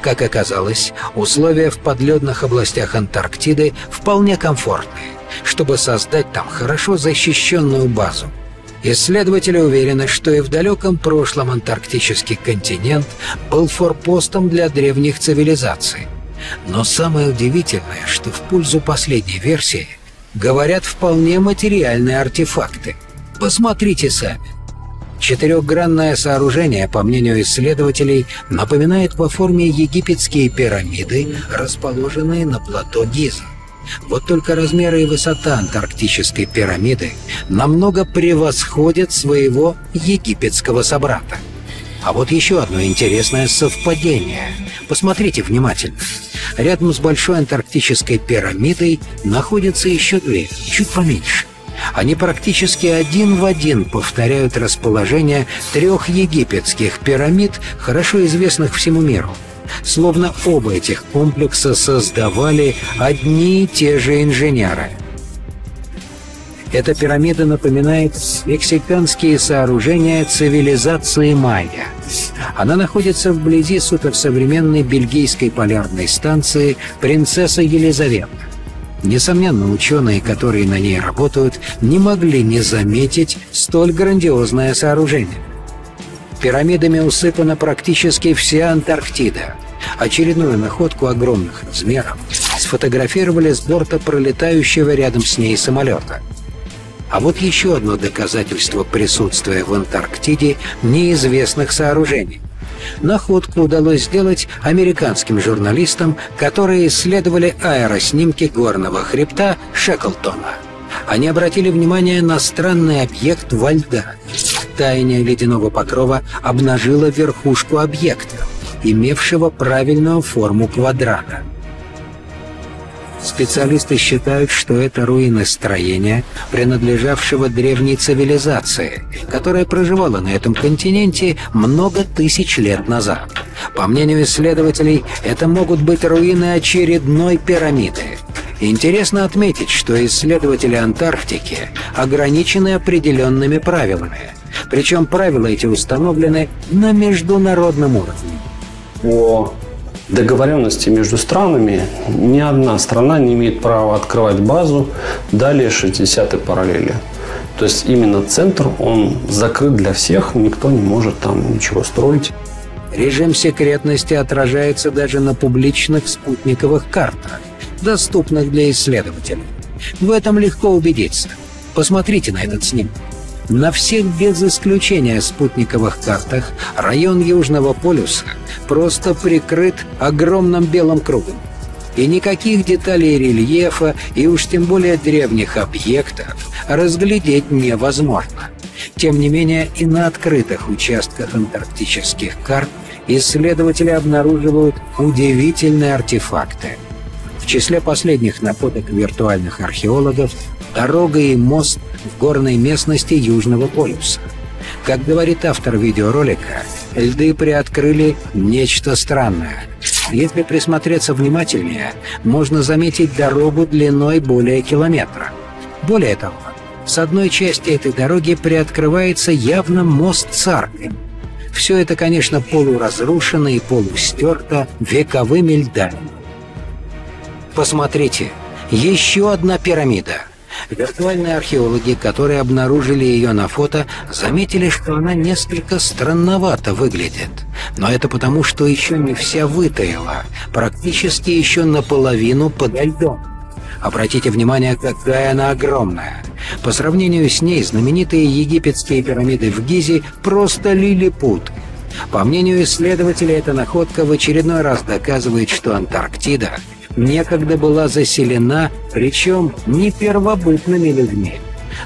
Как оказалось, условия в подледных областях Антарктиды вполне комфортные, чтобы создать там хорошо защищенную базу. Исследователи уверены, что и в далеком прошлом антарктический континент был форпостом для древних цивилизаций. Но самое удивительное, что в пользу последней версии говорят вполне материальные артефакты. Посмотрите сами. Четырехгранное сооружение, по мнению исследователей, напоминает по форме египетские пирамиды, расположенные на плато Гиза. Вот только размеры и высота антарктической пирамиды намного превосходят своего египетского собрата. А вот еще одно интересное совпадение. Посмотрите внимательно. Рядом с большой антарктической пирамидой находятся еще две, чуть поменьше. Они практически один в один повторяют расположение трех египетских пирамид, хорошо известных всему миру. Словно оба этих комплекса создавали одни и те же инженеры. Эта пирамида напоминает мексиканские сооружения цивилизации майя. Она находится вблизи суперсовременной бельгийской полярной станции «Принцесса Елизавета». Несомненно, ученые, которые на ней работают, не могли не заметить столь грандиозное сооружение. Пирамидами усыпана практически вся Антарктида. Очередную находку огромных размеров сфотографировали с борта пролетающего рядом с ней самолета. А вот еще одно доказательство присутствия в Антарктиде неизвестных сооружений – Находку удалось сделать американским журналистам, которые исследовали аэроснимки горного хребта Шеклтона. Они обратили внимание на странный объект во льдах. Таяние ледяного покрова обнажило верхушку объекта, имевшего правильную форму квадрата. Специалисты считают, что это руины строения, принадлежавшего древней цивилизации, которая проживала на этом континенте много тысяч лет назад. По мнению исследователей, это могут быть руины очередной пирамиды. Интересно отметить, что исследователи Антарктики ограничены определенными правилами. Причем правила эти установлены на международном уровне. О договоренности между странами ни одна страна не имеет права открывать базу далее 60-й параллели. То есть именно центр, он закрыт для всех, никто не может там ничего строить. Режим секретности отражается даже на публичных спутниковых картах, доступных для исследователей. В этом легко убедиться. Посмотрите на этот снимок. На всех без исключения спутниковых картах район Южного полюса просто прикрыт огромным белым кругом. И никаких деталей рельефа и уж тем более древних объектов разглядеть невозможно. Тем не менее и на открытых участках антарктических карт исследователи обнаруживают удивительные артефакты. В числе последних находок виртуальных археологов дорога и мост в горной местности Южного полюса. Как говорит автор видеоролика, льды приоткрыли нечто странное. Если присмотреться внимательнее, можно заметить дорогу длиной более километра. Более того, с одной части этой дороги приоткрывается явно мост с. Все это, конечно, полуразрушено и полустерто вековыми льдами. Посмотрите, еще одна пирамида — Виртуальные археологи, которые обнаружили ее на фото, заметили, что она несколько странновато выглядит. Но это потому, что еще не вся вытаяла, практически еще наполовину подо льдом. Обратите внимание, какая она огромная. По сравнению с ней знаменитые египетские пирамиды в Гизе просто лилипут. По мнению исследователей, эта находка в очередной раз доказывает, что Антарктида некогда была заселена, причем не первобытными людьми.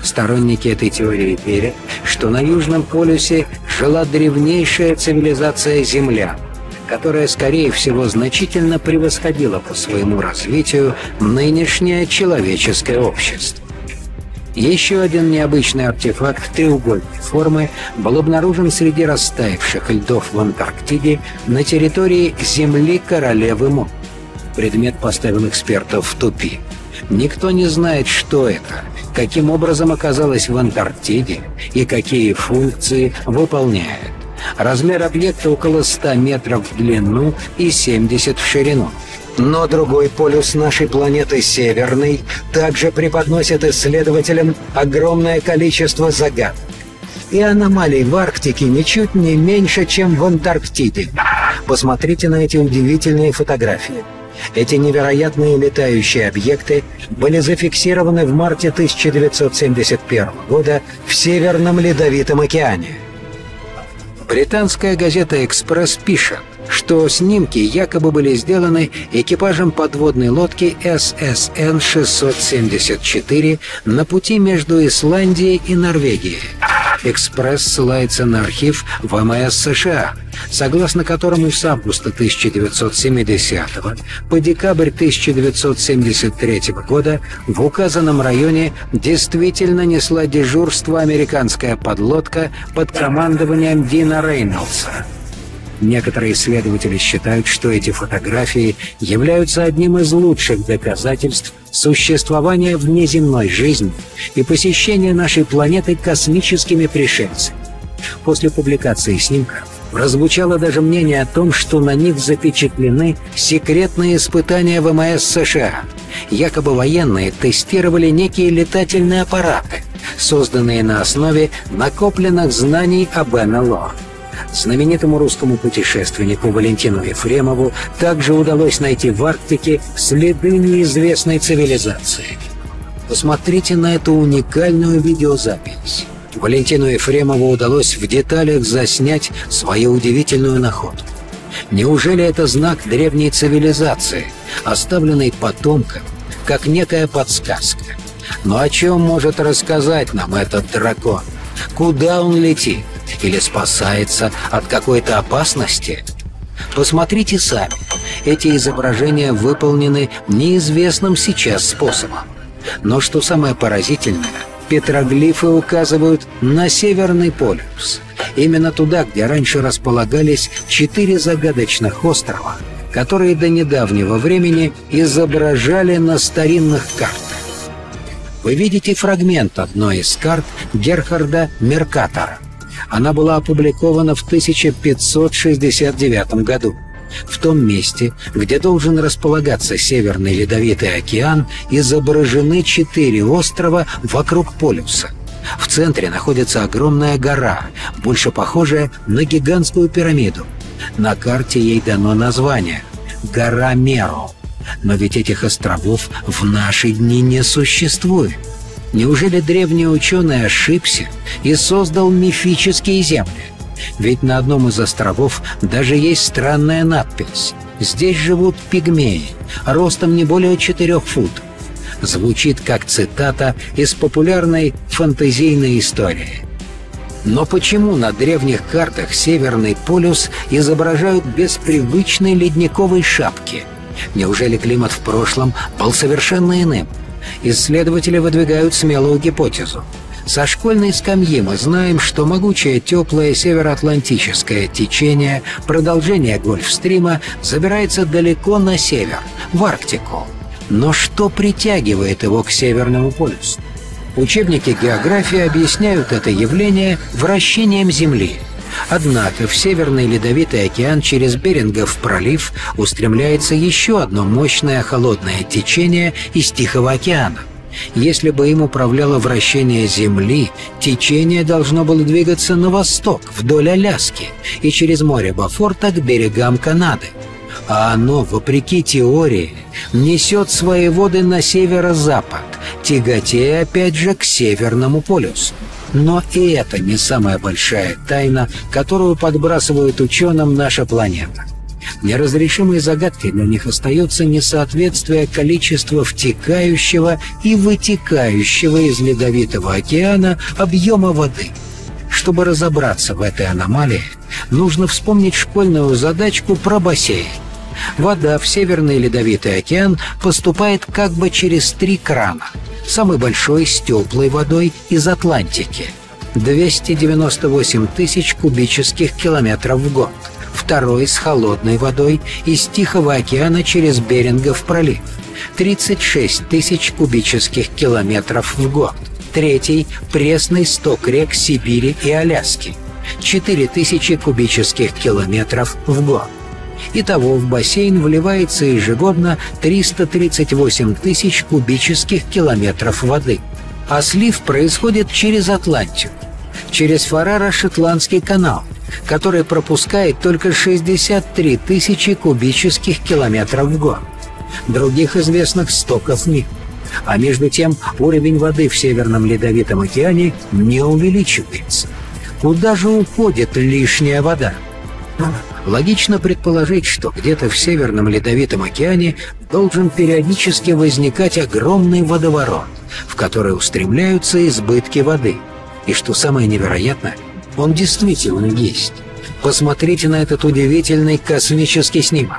Сторонники этой теории верят, что на Южном полюсе жила древнейшая цивилизация Земля, которая, скорее всего, значительно превосходила по своему развитию нынешнее человеческое общество. Еще один необычный артефакт треугольной формы был обнаружен среди растаявших льдов в Антарктиде на территории Земли Королевы Мон предмет поставил экспертов в тупик. Никто не знает, что это, каким образом оказалось в Антарктиде и какие функции выполняет. Размер объекта около 100 метров в длину и 70 в ширину. Но другой полюс нашей планеты, Северный, также преподносит исследователям огромное количество загадок. И аномалий в Арктике ничуть не меньше, чем в Антарктиде. Посмотрите на эти удивительные фотографии. Эти невероятные летающие объекты были зафиксированы в марте 1971 года в Северном Ледовитом океане. Британская газета «Экспресс» пишет, что снимки якобы были сделаны экипажем подводной лодки SSN-674 на пути между Исландией и Норвегией. «Экспресс» ссылается на архив ВМС США, согласно которому с августа 1970 по декабрь 1973 года в указанном районе действительно несла дежурство американская подлодка под командованием Дина Рейнольдса. Некоторые исследователи считают, что эти фотографии являются одним из лучших доказательств существования внеземной жизни и посещения нашей планеты космическими пришельцами. После публикации снимка прозвучало даже мнение о том, что на них запечатлены секретные испытания ВМС США. Якобы военные тестировали некие летательные аппараты, созданные на основе накопленных знаний об НЛО. Знаменитому русскому путешественнику Валентину Ефремову также удалось найти в Арктике следы неизвестной цивилизации. Посмотрите на эту уникальную видеозапись. Валентину Ефремову удалось в деталях заснять свою удивительную находку. Неужели это знак древней цивилизации, оставленный потомкам, как некая подсказка? Но о чем может рассказать нам этот дракон? Куда он летит? Или спасается от какой-то опасности? Посмотрите сами. Эти изображения выполнены неизвестным сейчас способом. Но что самое поразительное, петроглифы указывают на Северный полюс. Именно туда, где раньше располагались четыре загадочных острова, которые до недавнего времени изображали на старинных картах. Вы видите фрагмент одной из карт Герхарда Меркатора. Она была опубликована в 1569 году. В том месте, где должен располагаться Северный Ледовитый океан, изображены четыре острова вокруг полюса. В центре находится огромная гора, больше похожая на гигантскую пирамиду. На карте ей дано название – гора Меро. Но ведь этих островов в наши дни не существует. Неужели древний ученый ошибся и создал мифические земли? Ведь на одном из островов даже есть странная надпись. Здесь живут пигмеи, ростом не более четырех футов. Звучит как цитата из популярной фантазийной истории. Но почему на древних картах Северный полюс изображают без привычной ледниковой шапки? Неужели климат в прошлом был совершенно иным? Исследователи выдвигают смелую гипотезу. Со школьной скамьи мы знаем, что могучее теплое североатлантическое течение, продолжение Гольфстрима, забирается далеко на север, в Арктику. Но что притягивает его к Северному полюсу? Учебники географии объясняют это явление вращением Земли. Однако в Северный Ледовитый океан через Берингов пролив устремляется еще одно мощное холодное течение из Тихого океана – если бы им управляло вращение Земли, течение должно было двигаться на восток, вдоль Аляски, и через море Бафорта к берегам Канады. А оно, вопреки теории, несет свои воды на северо-запад, тяготея опять же к Северному полюсу. Но и это не самая большая тайна, которую подбрасывает ученым наша планета. Неразрешимой загадкой для них остается несоответствие количества втекающего и вытекающего из Ледовитого океана объема воды. Чтобы разобраться в этой аномалии, нужно вспомнить школьную задачку про бассейн. Вода в Северный Ледовитый океан поступает как бы через три крана. Самый большой с теплой водой из Атлантики. 298 тысяч кубических километров в год второй с холодной водой из Тихого океана через Берингов пролив. 36 тысяч кубических километров в год. Третий – пресный сток рек Сибири и Аляски. 4000 кубических километров в год. Итого в бассейн вливается ежегодно 338 тысяч кубических километров воды. А слив происходит через Атлантику, через Фарара-Шотландский канал, который пропускает только 63 тысячи кубических километров в год. Других известных стоков нет. А между тем уровень воды в Северном Ледовитом океане не увеличивается. Куда же уходит лишняя вода? Логично предположить, что где-то в Северном Ледовитом океане должен периодически возникать огромный водоворот, в который устремляются избытки воды. И что самое невероятное, он действительно есть. Посмотрите на этот удивительный космический снимок.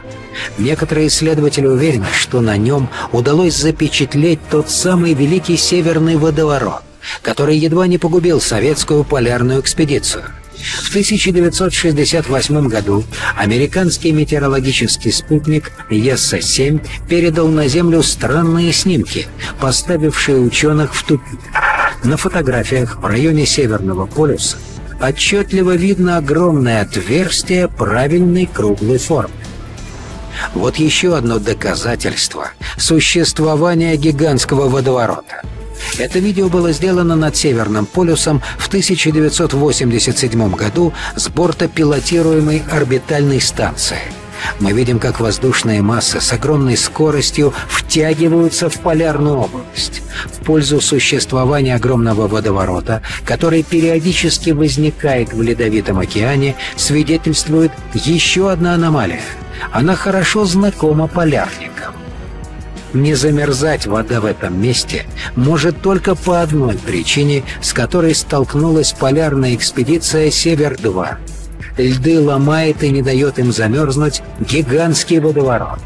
Некоторые исследователи уверены, что на нем удалось запечатлеть тот самый великий северный водоворот, который едва не погубил советскую полярную экспедицию – в 1968 году американский метеорологический спутник ЕСС-7 передал на Землю странные снимки, поставившие ученых в тупик. На фотографиях в районе Северного полюса отчетливо видно огромное отверстие правильной круглой формы. Вот еще одно доказательство существования гигантского водоворота – это видео было сделано над Северным полюсом в 1987 году с борта пилотируемой орбитальной станции. Мы видим, как воздушные массы с огромной скоростью втягиваются в полярную область. В пользу существования огромного водоворота, который периодически возникает в Ледовитом океане, свидетельствует еще одна аномалия. Она хорошо знакома полярникам. Не замерзать вода в этом месте может только по одной причине, с которой столкнулась полярная экспедиция «Север-2». Льды ломает и не дает им замерзнуть гигантский водоворот.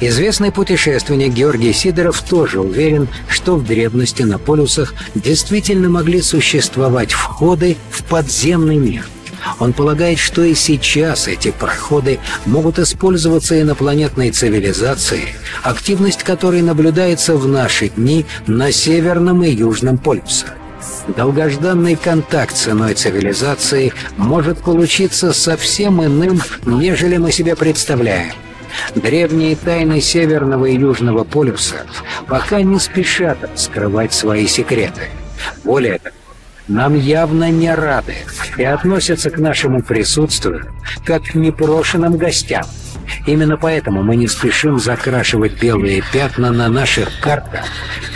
Известный путешественник Георгий Сидоров тоже уверен, что в древности на полюсах действительно могли существовать входы в подземный мир. Он полагает, что и сейчас эти проходы могут использоваться инопланетной цивилизацией, активность которой наблюдается в наши дни на Северном и Южном полюсах. Долгожданный контакт с иной цивилизацией может получиться совсем иным, нежели мы себе представляем. Древние тайны Северного и Южного полюса пока не спешат скрывать свои секреты. Более того, нам явно не рады и относятся к нашему присутствию как к непрошенным гостям. Именно поэтому мы не спешим закрашивать белые пятна на наших картах,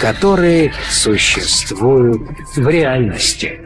которые существуют в реальности.